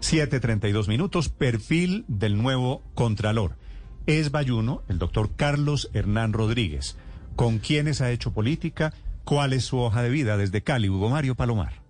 7.32 minutos. Perfil del nuevo Contralor. Es Bayuno, el doctor Carlos Hernán Rodríguez. ¿Con quiénes ha hecho política? ¿Cuál es su hoja de vida desde Cali? Hugo Mario Palomar.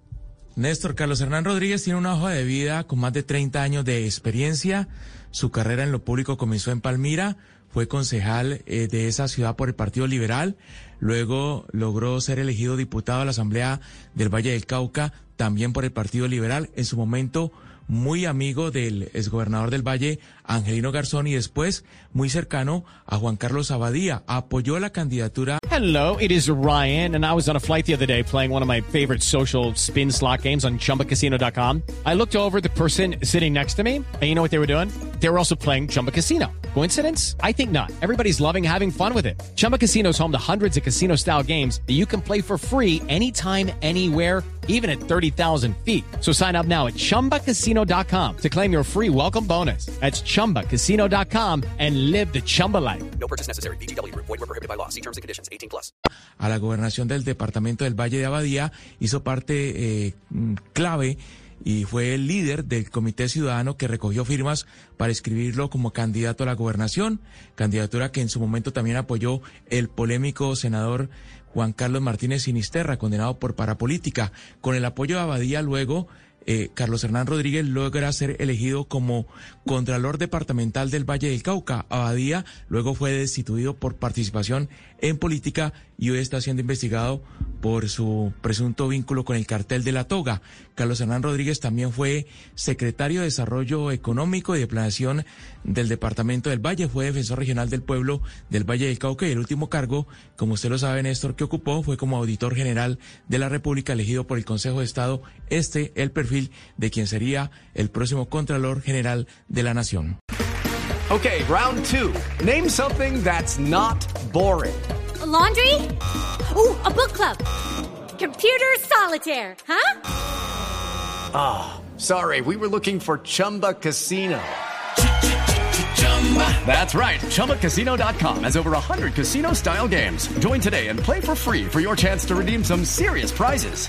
Néstor Carlos Hernán Rodríguez tiene una hoja de vida con más de 30 años de experiencia. Su carrera en lo público comenzó en Palmira, fue concejal eh, de esa ciudad por el Partido Liberal, luego logró ser elegido diputado a la Asamblea del Valle del Cauca, también por el Partido Liberal, en su momento muy amigo del exgobernador del Valle, Angelino Garzón, y después muy cercano a Juan Carlos Abadía. Apoyó la candidatura. Hello, it is Ryan, and I was on a flight the other day playing one of my favorite social spin slot games on chumbacasino.com. I looked over the person sitting next to me, and you know what they were doing? They were also playing Chumba Casino. Coincidence? I think not. Everybody's loving having fun with it. Chumba Casino is home to hundreds of casino style games that you can play for free anytime, anywhere even at 30,000 feet. So sign up now at ChumbaCasino.com to claim your free welcome bonus. That's ChumbaCasino.com and live the Chumba life. No purchase necessary. BGW. Void were prohibited by law. See terms and conditions. 18 plus. A la gobernación del departamento del Valle de Abadía hizo parte eh, clave y fue el líder del Comité Ciudadano que recogió firmas para escribirlo como candidato a la gobernación, candidatura que en su momento también apoyó el polémico senador Juan Carlos Martínez Sinisterra, condenado por parapolítica. Con el apoyo de Abadía luego eh, Carlos Hernán Rodríguez logra ser elegido como Contralor Departamental del Valle del Cauca. Abadía luego fue destituido por participación en política y hoy está siendo investigado por su presunto vínculo con el cartel de la toga. Carlos Hernán Rodríguez también fue secretario de Desarrollo Económico y de Planeación del Departamento del Valle, fue defensor regional del pueblo del Valle del Cauca y el último cargo, como usted lo sabe, Néstor, que ocupó fue como auditor general de la República elegido por el Consejo de Estado. Este, el perfil de quien sería el próximo Contralor General de la Nación. Okay, round two. Name something that's not boring. A laundry? Ooh, a book club. Computer solitaire, huh? Ah, oh, sorry, we were looking for Chumba Casino. That's right. ChumbaCasino.com has over 100 casino style games. Join today and play for free for your chance to redeem some serious prizes.